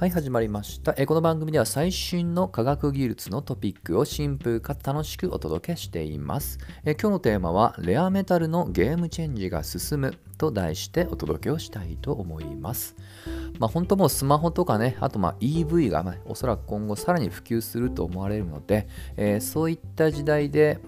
はい始まりました。えこの番組では最新の科学技術のトピックをシンプルか楽しくお届けしています。え今日のテーマはレアメタルのゲームチェンジが進むと題してお届けをしたいと思います。まあ本当もうスマホとかねあとまあ EV が、まあ、おそらく今後さらに普及すると思われるので、えー、そういった時代で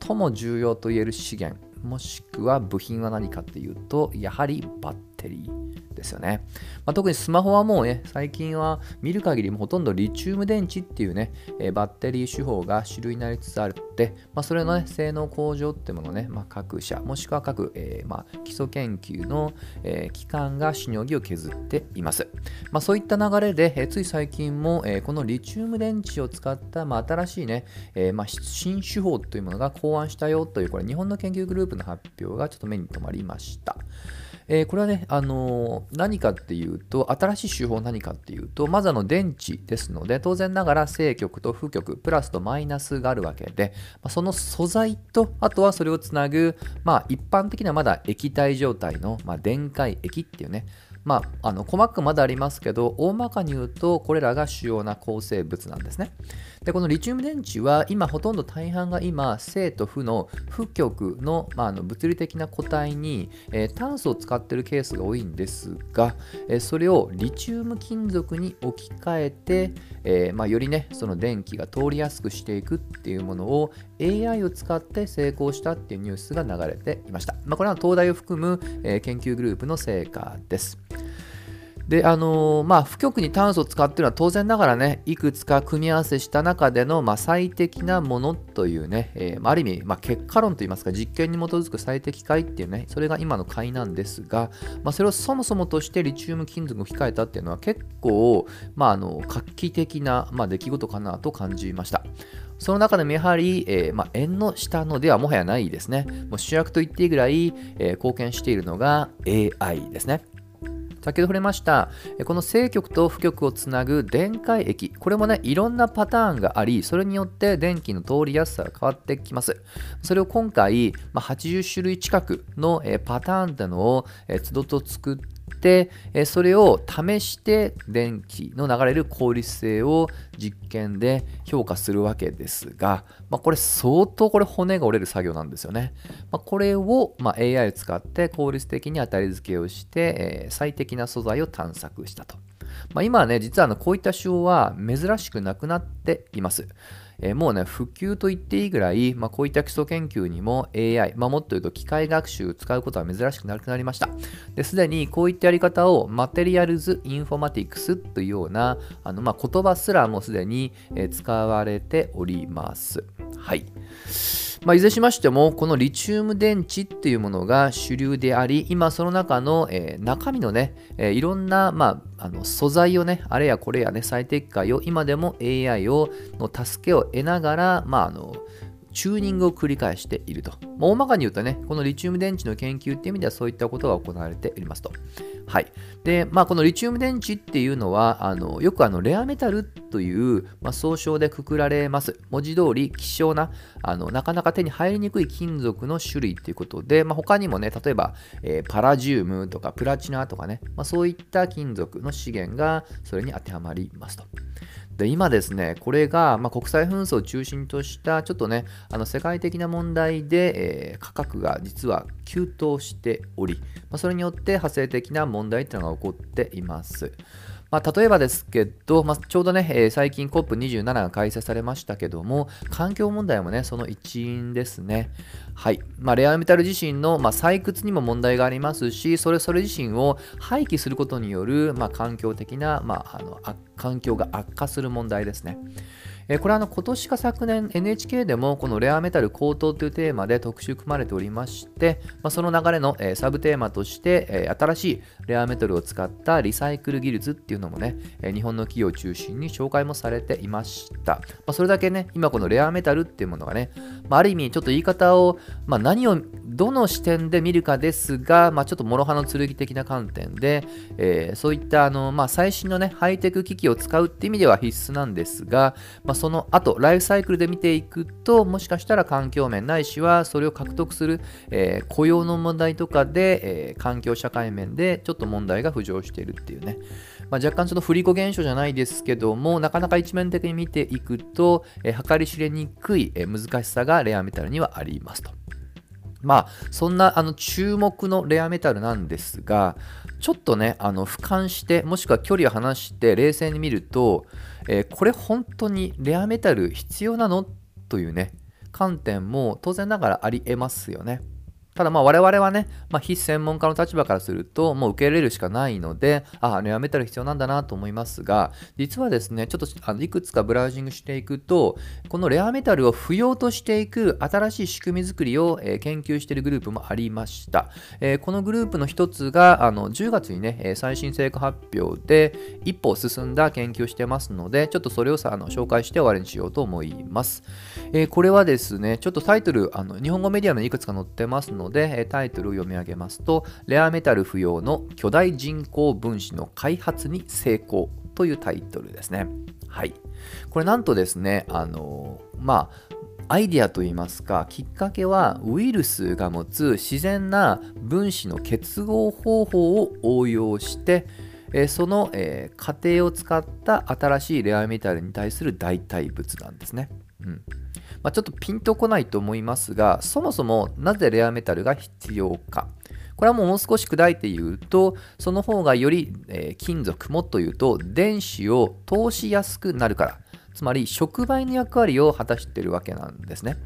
最も重要といえる資源もしくは部品は何かっていうとやはりバッテリー。ですよね。まあ、特にスマホはもうね、最近は見る限りもほとんどリチウム電池っていうね、えバッテリー手法が主流になりつつあるって、まあ、それの、ね、性能向上ってものをね、まあ、各社、もしくは各、えー、まあ、基礎研究の、えー、機関がしのぎを削っています。まあ、そういった流れで、えー、つい最近も、え、このリチウム電池を使った、まあ、新しいね、えまあ、新手法というものが考案したよという、これ日本の研究グループの発表がちょっと目に留まりました。えー、これはね、あのー、何かっていうと、新しい手法何かっていうと、まずあの電池ですので、当然ながら正極と負極、プラスとマイナスがあるわけで、ま、その素材と、あとはそれをつなぐ、まあ一般的にはまだ液体状態の、まあ、電解液っていうね、まあ、あの細かくまだありますけど大まかに言うとこれらが主要な構成物なんですね。でこのリチウム電池は今ほとんど大半が今正と負の負極の,、まあ、あの物理的な固体に、えー、炭素を使ってるケースが多いんですが、えー、それをリチウム金属に置き換えて、えー、まあ、よりねその電気が通りやすくしていくっていうものを AI を使って成功したっていうニュースが流れていました、まあ、これは東大を含む、え研究グループの成果です。で、あのー、まあ、不極に炭素を使っているのは当然ながらね、いくつか組み合わせした中での、まあ、最適なものというね、えー、ある意味、まあ、結果論といいますか、実験に基づく最適解っていうね、それが今の解なんですが、まあ、それをそもそもとしてリチウム金属を控えたっていうのは結構、まあ、あの画期的な、ま、出来事かなと感じました。その中でもやはり、えー、まあ、縁の下のではもはやないですね。もう主役と言っていいぐらい、えー、貢献しているのが AI ですね。先ほど触れましたこの正極と負極をつなぐ電解液これもねいろんなパターンがありそれによって電気の通りやすさが変わってきます。それを今回、まあ、80種類近くのパターンというのをつどと作ってで、それを試して電気の流れる効率性を実験で評価するわけですが、まあ、これ相当これ骨が折れる作業なんですよね。まあ、これを、ま AI を使って効率的に当たり付けをして、え最適な素材を探索したと。まあ、今はね、実はあのこういった手法は珍しくなくなっています。えー、もうね、普及と言っていいぐらい、まあ、こういった基礎研究にも AI、まあ、もっと言うと機械学習使うことは珍しくなくなりました。ですでにこういったやり方をマテリアルズ・インフォマティクスというようなあの、ま、言葉すらもすでに、使われております。はい。まあ、いずれしましても、このリチウム電池っていうものが主流であり、今その中の、えー、中身のね、えー、いろんな、まあ、あの素材をね、あれやこれやね、最適解を今でも AI をの助けを得ながら、まあ、あのチューニングを繰り返していると。まあ、大まかに言うとね、このリチウム電池の研究っていう意味ではそういったことが行われておりますと。はい。で、まあ、このリチウム電池っていうのは、あのよくあのレアメタルという、まあ、総称でくくられます。文字通り希少な、あのなかなか手に入りにくい金属の種類ということで、まあ、他にもね、例えば、えー、パラジウムとかプラチナとかね、まあ、そういった金属の資源がそれに当てはまりますと。で今ですね、これが、まあ、国際紛争を中心としたちょっとね、あの世界的な問題で、えー、価格が実は急騰しており、まあ、それによって派生的な問題っていうのが起こっています。まあ、例えばですけど、まあ、ちょうどね、えー、最近 COP27 が開催されましたけども、環境問題もね、その一因ですね。はい。まあ、レアメタル自身の、ま、採掘にも問題がありますし、それそれ自身を廃棄することによる、ま、環境的な、まあ、あの環境が悪化する問題ですね。えこれはあの今年か昨年 NHK でもこのレアメタル高騰というテーマで特集組まれておりまして、まあ、その流れの、えサブテーマとして、え新しいレアメタルを使ったリサイクル技術っていうのもね、え日本の企業を中心に紹介もされていました。まあ、それだけね、今このレアメタルっていうものがね、まあ、ある意味ちょっと言い方を、ま、何をどの視点で見るかですが、ま、ちょっと諸刃の剣的な観点で、えー、そういったあの、まあ、最新の、ね、ハイテク機器を使うって意味では必須なんですが、まあ、その後ライフサイクルで見ていくともしかしたら環境面ないしはそれを獲得する、えー、雇用の問題とかで、えー、環境社会面でちょっと問題が浮上しているっていうねまあ、若干ちょっと振り子現象じゃないですけども、なかなか一面的に見ていくと、えー、計り知れにくい、え、難しさがレアメタルにはありますと。まあ、そんなあの注目のレアメタルなんですが、ちょっとね、あの俯瞰して、もしくは距離を離して冷静に見ると、えー、これ本当にレアメタル必要なの？というね、観点も当然ながらありえますよね。ただまあ我々はね、まあ、非専門家の立場からするともう受け入れるしかないので、ああ、レアメタル必要なんだなと思いますが、実はですね、ちょっとあのいくつかブラウジングしていくと、このレアメタルを不要としていく新しい仕組み作りを、えー、研究しているグループもありました。えー、このグループの一つがあの10月にね、最新成果発表で一歩進んだ研究をしてますので、ちょっとそれをさあの紹介して終わりにしようと思います。えー、これはですね、ちょっとタイトル、あの日本語メディアのいくつか載ってますので、タイトルを読み上げますと、レアメタル不要の巨大人工分子の開発に成功というタイトルですね。はい。これなんとですね、あのまあ、アイディアといいますか、きっかけはウイルスが持つ自然な分子の結合方法を応用して、その、過程を使った新しいレアメタルに対する代替物なんですね。うんまあ、ちょっとピンとこないと思いますが、そもそもなぜレアメタルが必要か。これはもう少し砕いて言うと、その方がより、えー、金属、もと言うと電子を通しやすくなるから。つまり触媒の役割を果たしているわけなんですね。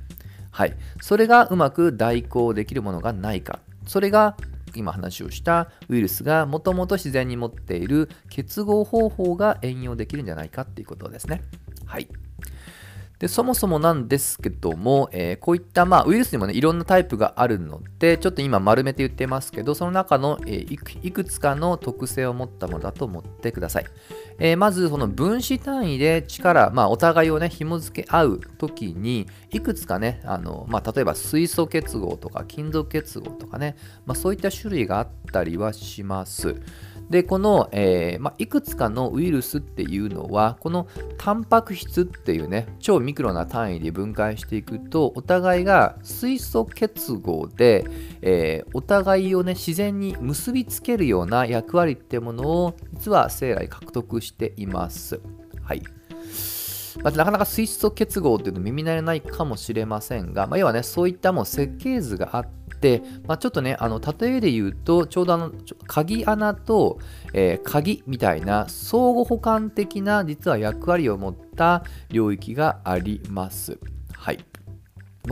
はい。それがうまく代行できるものがないか。それが今話をしたウイルスがもともと自然に持っている結合方法が援用できるんじゃないかっていうことですね。はい。でそもそもなんですけども、えー、こういった、まあ、ウイルスにもねいろんなタイプがあるのでちょっと今丸めて言ってますけどその中の、えー、いくつかの特性を持ったものだと思ってください、えー、まずその分子単位で力、まあ、お互いをね紐付け合う時にいくつかねあの、まあ、例えば水素結合とか金属結合とかね、まあ、そういった種類があったりはします。でこの、えー、まあ、いくつかのウイルスっていうのはこのタンパク質っていうね超ミクロな単位で分解していくとお互いが水素結合で、えー、お互いをね自然に結びつけるような役割ってものを実は生来獲得しています。はいまあ、なかなか水素結合っていうの耳慣れないかもしれませんが、まあ、要はねそういったもう設計図があって、まあ、ちょっとね、あの例えで言うと、ちょうどあの鍵穴と、えー、鍵みたいな相互補完的な実は役割を持った領域があります。はい。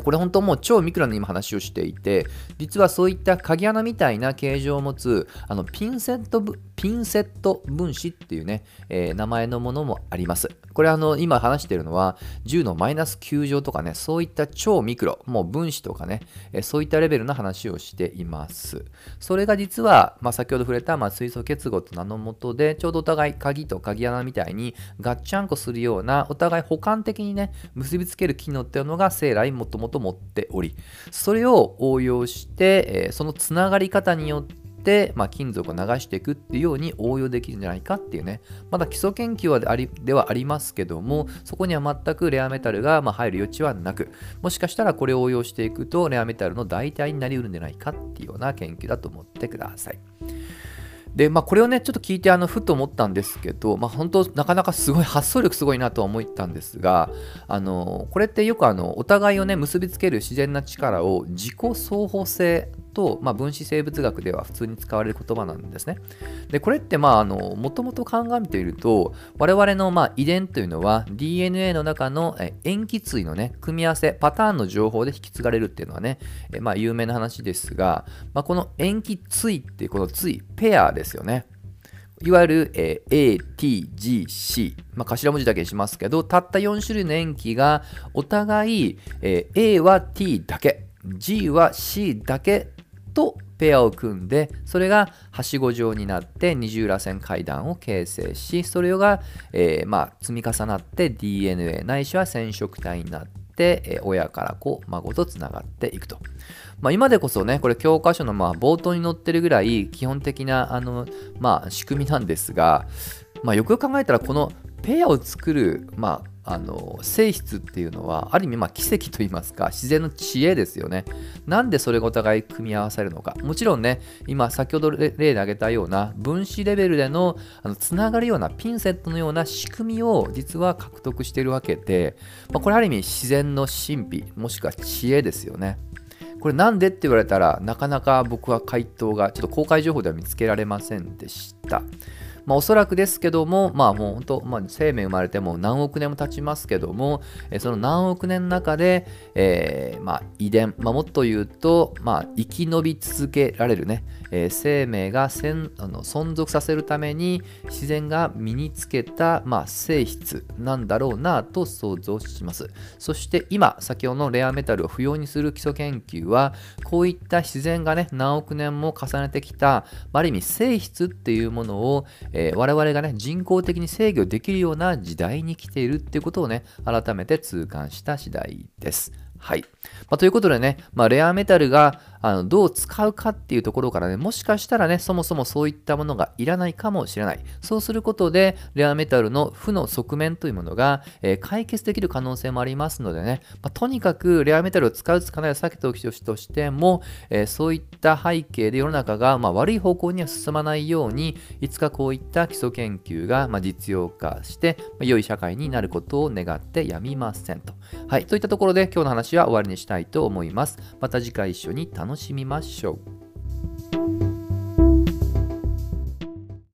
これ本当もう超ミクロな今話をしていて、実はそういった鍵穴みたいな形状を持つあのピンセットピンセット分子っていうね、えー、名前のものもあります。これあの今話しているのは10のマイナス9乗とかね、そういった超ミクロ、もう分子とかね、えー、そういったレベルの話をしています。それが実は、まあ、先ほど触れた、まあ、水素結合と名のもとで、ちょうどお互い鍵と鍵穴みたいにガッチャンコするような、お互い補完的にね、結びつける機能っていうのが生来もともと持っており、それを応用して、え、そのつながり方によって、まあ、金属を流していくっていうように応用できるんじゃないかっていうね、まだ基礎研究はでありではありますけども、そこには全くレアメタルがま入る余地はなく、もしかしたらこれを応用していくと、レアメタルの代替になりうるんじゃないかっていうような研究だと思ってください。で、まあ、これをね、ちょっと聞いて、あの、ふと思ったんですけど、まあ、本当、なかなかすごい、発想力すごいなとは思ったんですが、あの、これってよく、あの、お互いをね、結びつける自然な力を自己双方性と、まあ、分子生物学では普通に使われる言葉なんですね。で、これって、まあ、あの、もともと鑑みていると、我々の、まあ、遺伝というのは DNA の中の塩基対のね、組み合わせ、パターンの情報で引き継がれるっていうのはね、えまあ、有名な話ですが、まあ、この塩基対っていう、この対、ペアですよね。いわゆる、え、A, T, G, C、まあ、頭文字だけにしますけど、たった4種類の塩基がお互い、え、A は T だけ、G は C だけとペアを組んでそれがはしご状になって二重らせん階段を形成しそれが、えー、まあ、積み重なって DNA ないしは染色体になって、えー、親から子孫とつながっていくと。まあ、今でこそねこれ教科書のまあ冒頭に載ってるぐらい基本的なあの、まあ、仕組みなんですが、まあ、よくよく考えたらこのペアを作る、まあ、あの性質っていうのはある意味ま奇跡といいますか自然の知恵ですよね。なんでそれがお互い組み合わされるのか。もちろんね今先ほど例で挙げたような分子レベルでのあのつながるようなピンセットのような仕組みを実は獲得しているわけで、まあ、これある意味自然の神秘もしくは知恵ですよね。これなんでって言われたらなかなか僕は回答がちょっと公開情報では見つけられませんでした。まあ、おそらくですけども、まあもう本当、まあ、生命生まれても何億年も経ちますけども、えその何億年の中で、えー、まあ、遺伝、まあ、もっと言うと、まあ、生き延び続けられるね、えー、生命がせんあの存続させるために自然が身につけた、まあ、性質なんだろうなと想像します。そして今、先ほどのレアメタルを不要にする基礎研究は、こういった自然がね、何億年も重ねてきた、ある意味性質っていうものを、えー、我々がね、人工的に制御できるような時代に来ているっていうことをね、改めて痛感した次第です。はい。まあ、ということでね、まあ、レアメタルがあのどう使うかっていうところからね、もしかしたらね、そもそもそういったものがいらないかもしれない。そうすることで、レアメタルの負の側面というものが、えー、解決できる可能性もありますのでね、まあ、とにかくレアメタルを使う、使わないを避けておきとしても、えー、そういった背景で世の中が、まあ、悪い方向には進まないように、いつかこういった基礎研究が、ま実用化して、ま良い社会になることを願ってやみませんと。はい。といったところで今日の話は終わりにしたいと思います。また次回一緒に楽しみましょう。